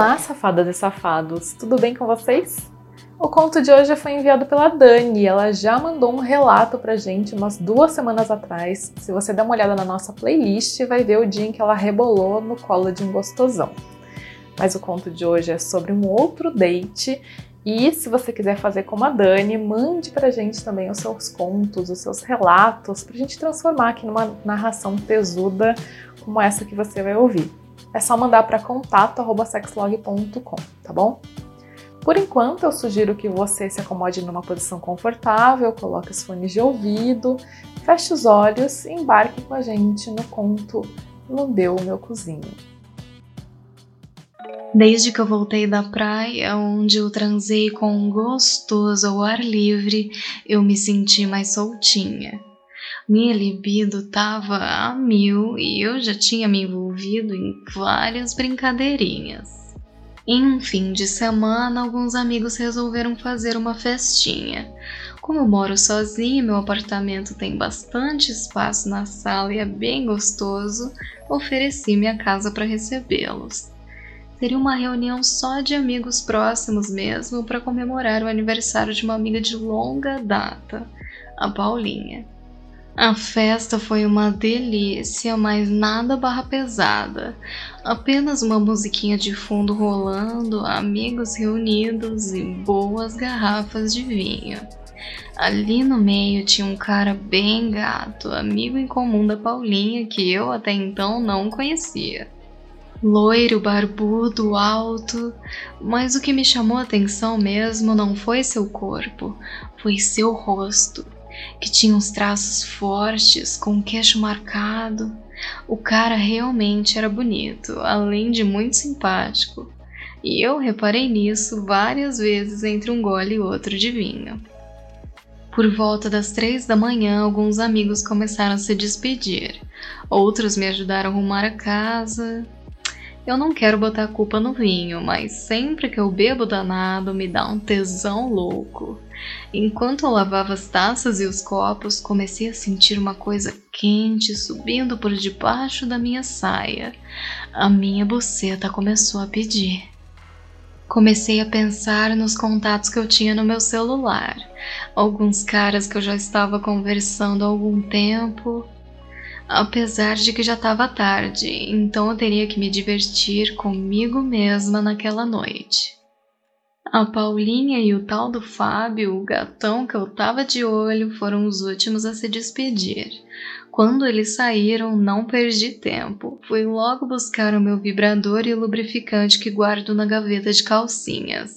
Olá, safadas e safados, tudo bem com vocês? O conto de hoje foi enviado pela Dani, ela já mandou um relato pra gente umas duas semanas atrás. Se você der uma olhada na nossa playlist, vai ver o dia em que ela rebolou no colo de um gostosão. Mas o conto de hoje é sobre um outro date e se você quiser fazer como a Dani, mande pra gente também os seus contos, os seus relatos, pra gente transformar aqui numa narração tesuda como essa que você vai ouvir. É só mandar para contato@sexlog.com, tá bom? Por enquanto, eu sugiro que você se acomode numa posição confortável, coloque os fones de ouvido, feche os olhos e embarque com a gente no conto Lambeu Meu Cozinho. Desde que eu voltei da praia, onde eu transei com um gostoso ao ar livre, eu me senti mais soltinha. Minha libido tava a mil e eu já tinha me envolvido em várias brincadeirinhas. Em um fim de semana, alguns amigos resolveram fazer uma festinha. Como moro sozinha, meu apartamento tem bastante espaço na sala e é bem gostoso, ofereci minha casa para recebê-los. Seria uma reunião só de amigos próximos mesmo para comemorar o aniversário de uma amiga de longa data, a Paulinha. A festa foi uma delícia, mas nada barra pesada. Apenas uma musiquinha de fundo rolando, amigos reunidos e boas garrafas de vinho. Ali no meio tinha um cara bem gato, amigo em comum da Paulinha, que eu até então não conhecia. Loiro, barbudo, alto, mas o que me chamou a atenção mesmo não foi seu corpo, foi seu rosto que tinha uns traços fortes, com o queixo marcado. O cara realmente era bonito, além de muito simpático. E eu reparei nisso várias vezes entre um gole e outro de vinho. Por volta das três da manhã, alguns amigos começaram a se despedir. Outros me ajudaram a arrumar a casa. Eu não quero botar a culpa no vinho, mas sempre que eu bebo danado me dá um tesão louco. Enquanto eu lavava as taças e os copos, comecei a sentir uma coisa quente subindo por debaixo da minha saia. A minha buceta começou a pedir. Comecei a pensar nos contatos que eu tinha no meu celular, alguns caras que eu já estava conversando há algum tempo, apesar de que já estava tarde, então eu teria que me divertir comigo mesma naquela noite. A Paulinha e o tal do Fábio, o gatão que eu tava de olho, foram os últimos a se despedir. Quando eles saíram, não perdi tempo. Fui logo buscar o meu vibrador e o lubrificante que guardo na gaveta de calcinhas.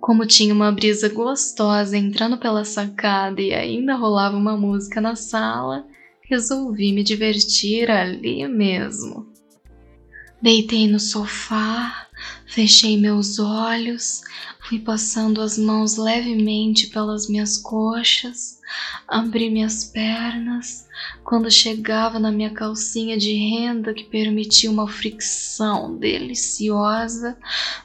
Como tinha uma brisa gostosa entrando pela sacada e ainda rolava uma música na sala, resolvi me divertir ali mesmo. Deitei no sofá, Fechei meus olhos, fui passando as mãos levemente pelas minhas coxas, abri minhas pernas. Quando chegava na minha calcinha de renda que permitia uma fricção deliciosa,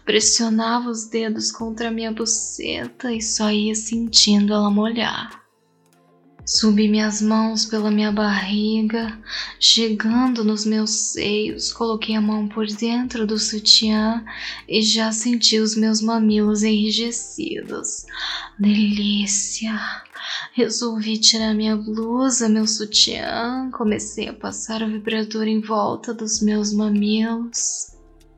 pressionava os dedos contra minha buceta e só ia sentindo ela molhar. Subi minhas mãos pela minha barriga, chegando nos meus seios, coloquei a mão por dentro do sutiã e já senti os meus mamilos enrijecidos. Delícia! Resolvi tirar minha blusa, meu sutiã, comecei a passar o vibrador em volta dos meus mamilos.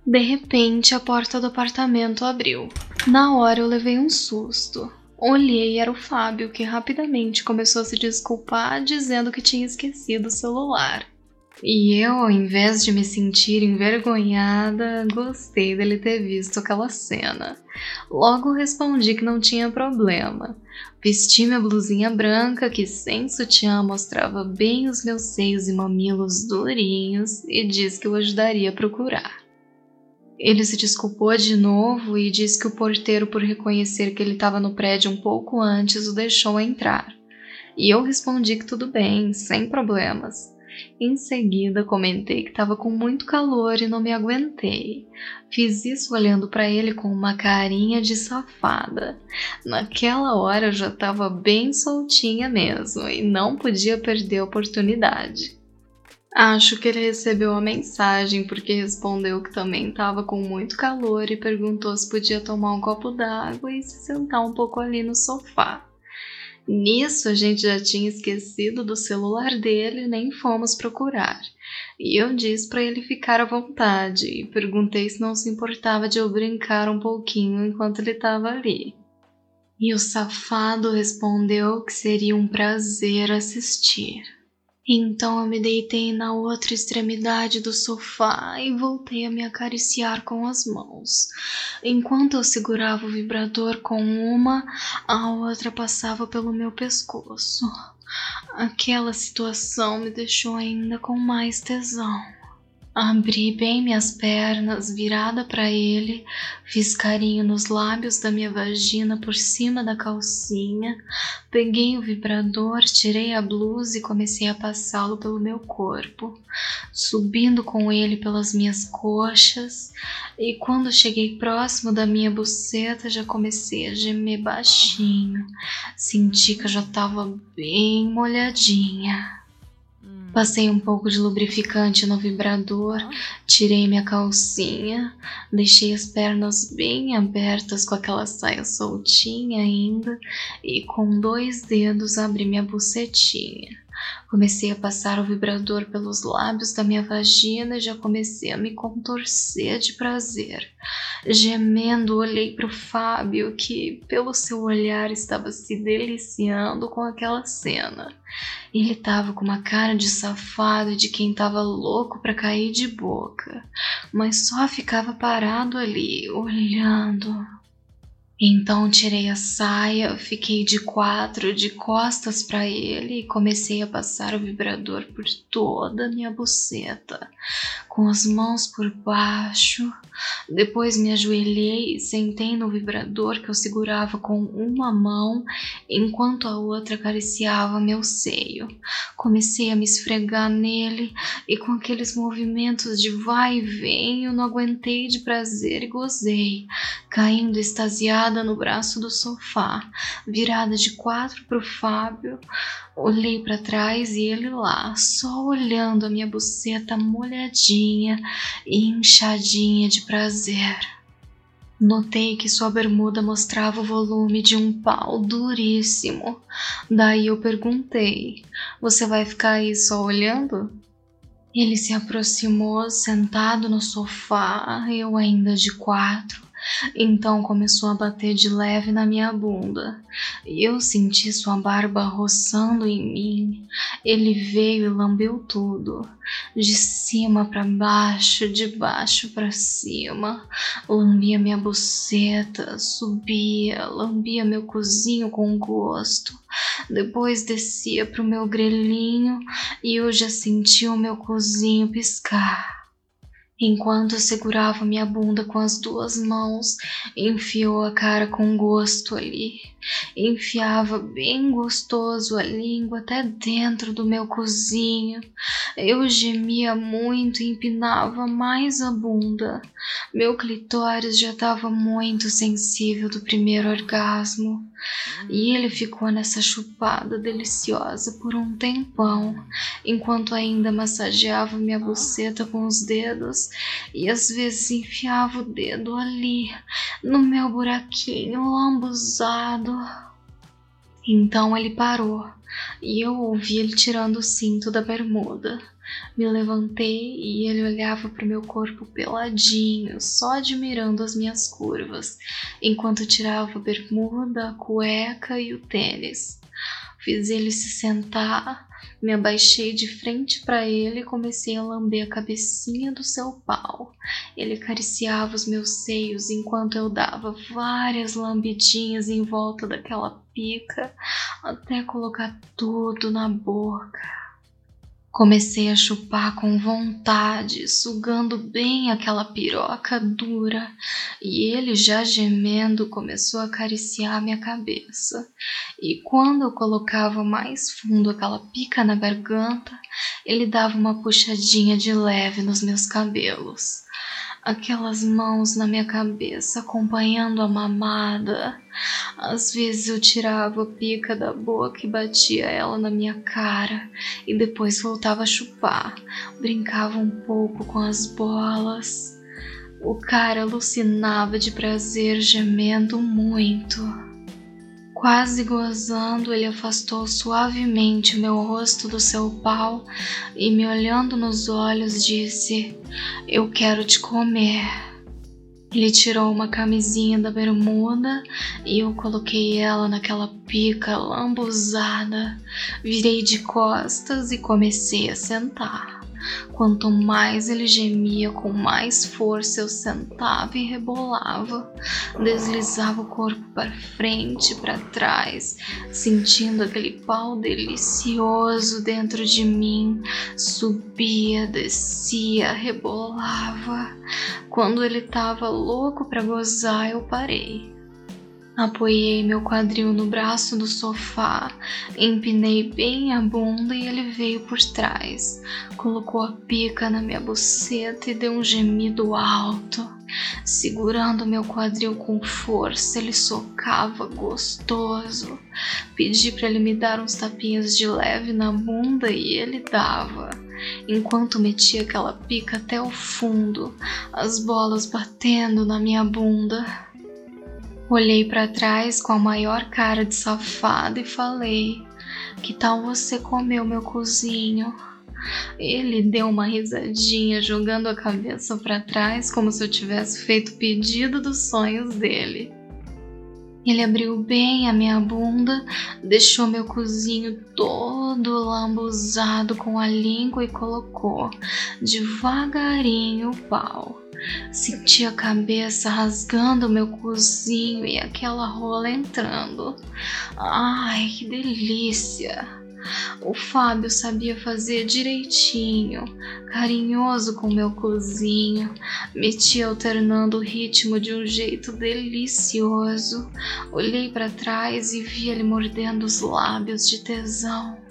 De repente, a porta do apartamento abriu. Na hora eu levei um susto. Olhei era o Fábio, que rapidamente começou a se desculpar, dizendo que tinha esquecido o celular. E eu, ao invés de me sentir envergonhada, gostei dele ter visto aquela cena. Logo respondi que não tinha problema. Vesti minha blusinha branca, que sem sutiã mostrava bem os meus seios e mamilos durinhos, e disse que o ajudaria a procurar. Ele se desculpou de novo e disse que o porteiro, por reconhecer que ele estava no prédio um pouco antes, o deixou entrar. E eu respondi que tudo bem, sem problemas. Em seguida, comentei que estava com muito calor e não me aguentei. Fiz isso olhando para ele com uma carinha de safada. Naquela hora eu já estava bem soltinha mesmo e não podia perder a oportunidade. Acho que ele recebeu a mensagem porque respondeu que também estava com muito calor e perguntou se podia tomar um copo d'água e se sentar um pouco ali no sofá. Nisso a gente já tinha esquecido do celular dele e nem fomos procurar. E eu disse para ele ficar à vontade e perguntei se não se importava de eu brincar um pouquinho enquanto ele estava ali. E o safado respondeu que seria um prazer assistir. Então eu me deitei na outra extremidade do sofá e voltei a me acariciar com as mãos. Enquanto eu segurava o vibrador com uma, a outra passava pelo meu pescoço. Aquela situação me deixou ainda com mais tesão. Abri bem minhas pernas, virada para ele, fiz carinho nos lábios da minha vagina por cima da calcinha, peguei o vibrador, tirei a blusa e comecei a passá-lo pelo meu corpo, subindo com ele pelas minhas coxas, e quando cheguei próximo da minha buceta já comecei a gemer baixinho, senti que eu já estava bem molhadinha. Passei um pouco de lubrificante no vibrador, tirei minha calcinha, deixei as pernas bem abertas com aquela saia soltinha ainda e com dois dedos abri minha bucetinha. Comecei a passar o vibrador pelos lábios da minha vagina e já comecei a me contorcer de prazer. Gemendo, olhei para o Fábio, que, pelo seu olhar, estava se deliciando com aquela cena. Ele estava com uma cara de safado de quem estava louco para cair de boca, mas só ficava parado ali, olhando. Então tirei a saia, fiquei de quatro, de costas para ele e comecei a passar o vibrador por toda a minha buceta, com as mãos por baixo. Depois me ajoelhei e sentei no vibrador que eu segurava com uma mão enquanto a outra acariciava meu seio. Comecei a me esfregar nele e com aqueles movimentos de vai e vem eu não aguentei de prazer e gozei, caindo no braço do sofá, virada de quatro para o Fábio. Olhei para trás e ele lá, só olhando a minha buceta molhadinha e inchadinha de prazer. Notei que sua bermuda mostrava o volume de um pau duríssimo. Daí eu perguntei: Você vai ficar aí só olhando? Ele se aproximou, sentado no sofá, eu ainda de quatro, então começou a bater de leve na minha bunda. Eu senti sua barba roçando em mim. Ele veio e lambeu tudo, de cima para baixo, de baixo para cima. Lambia minha buceta, subia, lambia meu cozinho com gosto. Depois descia pro meu grelhinho e eu já sentia o meu cozinho piscar. Enquanto segurava minha bunda com as duas mãos, enfiou a cara com gosto ali. Enfiava bem gostoso a língua até dentro do meu cozinho. Eu gemia muito e empinava mais a bunda. Meu clitóris já estava muito sensível do primeiro orgasmo. E ele ficou nessa chupada deliciosa por um tempão, enquanto ainda massageava minha buceta com os dedos e às vezes enfiava o dedo ali, no meu buraquinho lambuzado. Então ele parou e eu ouvi ele tirando o cinto da bermuda. Me levantei e ele olhava para o meu corpo peladinho, só admirando as minhas curvas, enquanto tirava a bermuda, a cueca e o tênis. Fiz ele se sentar, me abaixei de frente para ele e comecei a lamber a cabecinha do seu pau. Ele acariciava os meus seios enquanto eu dava várias lambidinhas em volta daquela pica até colocar tudo na boca. Comecei a chupar com vontade, sugando bem aquela piroca dura, e ele, já gemendo, começou a acariciar minha cabeça. E quando eu colocava mais fundo aquela pica na garganta, ele dava uma puxadinha de leve nos meus cabelos. Aquelas mãos na minha cabeça acompanhando a mamada. Às vezes eu tirava a pica da boca e batia ela na minha cara e depois voltava a chupar. Brincava um pouco com as bolas. O cara alucinava de prazer, gemendo muito. Quase gozando, ele afastou suavemente meu rosto do seu pau e, me olhando nos olhos, disse: Eu quero te comer. Ele tirou uma camisinha da bermuda e eu coloquei ela naquela pica lambuzada. Virei de costas e comecei a sentar. Quanto mais ele gemia, com mais força eu sentava e rebolava, deslizava o corpo para frente e para trás, sentindo aquele pau delicioso dentro de mim, subia, descia, rebolava. Quando ele estava louco para gozar, eu parei. Apoiei meu quadril no braço do sofá, empinei bem a bunda e ele veio por trás. Colocou a pica na minha buceta e deu um gemido alto. Segurando meu quadril com força, ele socava gostoso. Pedi para ele me dar uns tapinhas de leve na bunda e ele dava. Enquanto metia aquela pica até o fundo, as bolas batendo na minha bunda. Olhei para trás com a maior cara de safado e falei: Que tal você comer o meu cozinho? Ele deu uma risadinha, jogando a cabeça para trás, como se eu tivesse feito o pedido dos sonhos dele. Ele abriu bem a minha bunda, deixou meu cozinho todo lambuzado com a língua e colocou devagarinho o pau. Senti a cabeça rasgando meu cozinho e aquela rola entrando. Ai, que delícia! O Fábio sabia fazer direitinho, carinhoso com meu cozinho, metia alternando o ritmo de um jeito delicioso. Olhei para trás e vi ele mordendo os lábios de tesão.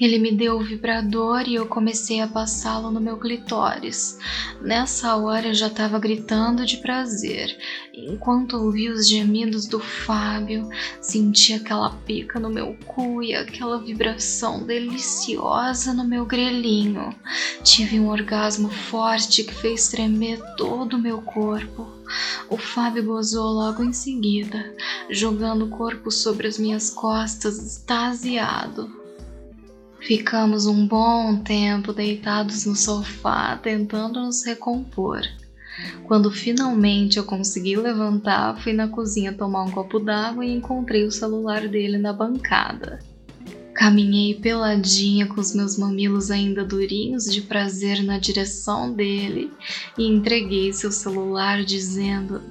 Ele me deu o vibrador e eu comecei a passá-lo no meu clitóris. Nessa hora eu já estava gritando de prazer, enquanto ouvi os gemidos do Fábio, senti aquela pica no meu cu e aquela vibração deliciosa no meu grelhinho. Tive um orgasmo forte que fez tremer todo o meu corpo. O Fábio gozou logo em seguida, jogando o corpo sobre as minhas costas, extasiado. Ficamos um bom tempo deitados no sofá tentando nos recompor. Quando finalmente eu consegui levantar, fui na cozinha tomar um copo d'água e encontrei o celular dele na bancada. Caminhei peladinha com os meus mamilos ainda durinhos de prazer na direção dele e entreguei seu celular dizendo: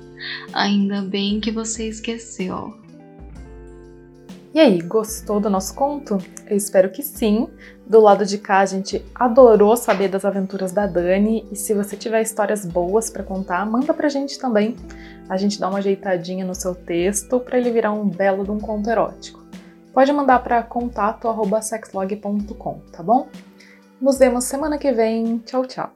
Ainda bem que você esqueceu. E aí, gostou do nosso conto? Eu espero que sim. Do lado de cá, a gente adorou saber das aventuras da Dani e se você tiver histórias boas para contar, manda pra gente também. A gente dá uma ajeitadinha no seu texto para ele virar um belo de um conto erótico. Pode mandar para contato@sexlog.com, tá bom? Nos vemos semana que vem. Tchau, tchau.